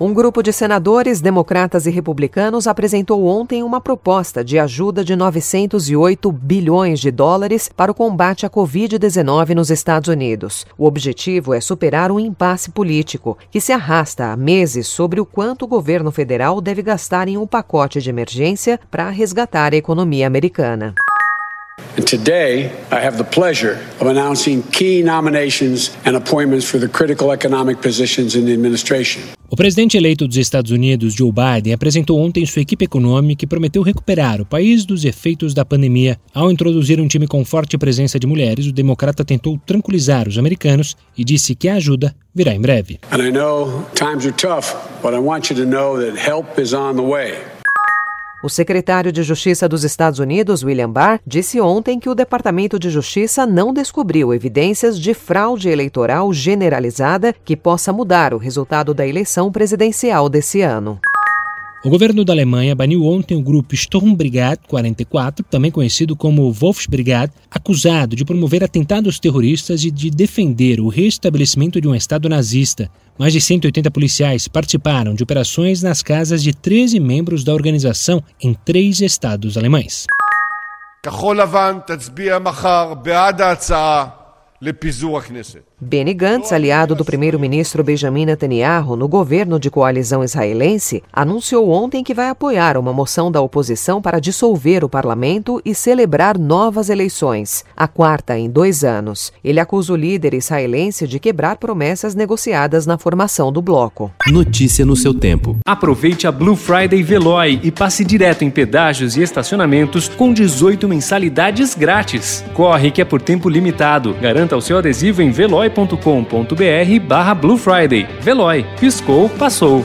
Um grupo de senadores, democratas e republicanos apresentou ontem uma proposta de ajuda de 908 bilhões de dólares para o combate à Covid-19 nos Estados Unidos. O objetivo é superar um impasse político que se arrasta há meses sobre o quanto o governo federal deve gastar em um pacote de emergência para resgatar a economia americana. Today, I have the pleasure of announcing key nominations and appointments for the critical economic positions in the administration. O presidente eleito dos Estados Unidos, Joe Biden, apresentou ontem sua equipe econômica e prometeu recuperar o país dos efeitos da pandemia. Ao introduzir um time com forte presença de mulheres, o democrata tentou tranquilizar os americanos e disse que a ajuda virá em breve. And I know times are tough, but I want you to know that help is on the way. O secretário de Justiça dos Estados Unidos, William Barr, disse ontem que o Departamento de Justiça não descobriu evidências de fraude eleitoral generalizada que possa mudar o resultado da eleição presidencial desse ano. O governo da Alemanha baniu ontem o grupo Sturmbrigade 44, também conhecido como Wolfsbrigade, acusado de promover atentados terroristas e de defender o restabelecimento de um Estado nazista. Mais de 180 policiais participaram de operações nas casas de 13 membros da organização em três estados alemães. Benny Gantz, aliado do primeiro-ministro Benjamin Netanyahu no governo de coalizão israelense, anunciou ontem que vai apoiar uma moção da oposição para dissolver o parlamento e celebrar novas eleições, a quarta em dois anos. Ele acusa o líder israelense de quebrar promessas negociadas na formação do bloco. Notícia no seu tempo. Aproveite a Blue Friday Veloy e passe direto em pedágios e estacionamentos com 18 mensalidades grátis. Corre que é por tempo limitado. Garanta o seu adesivo em veloy veloy.com.br barra Blue Friday. Veloy. Piscou, passou.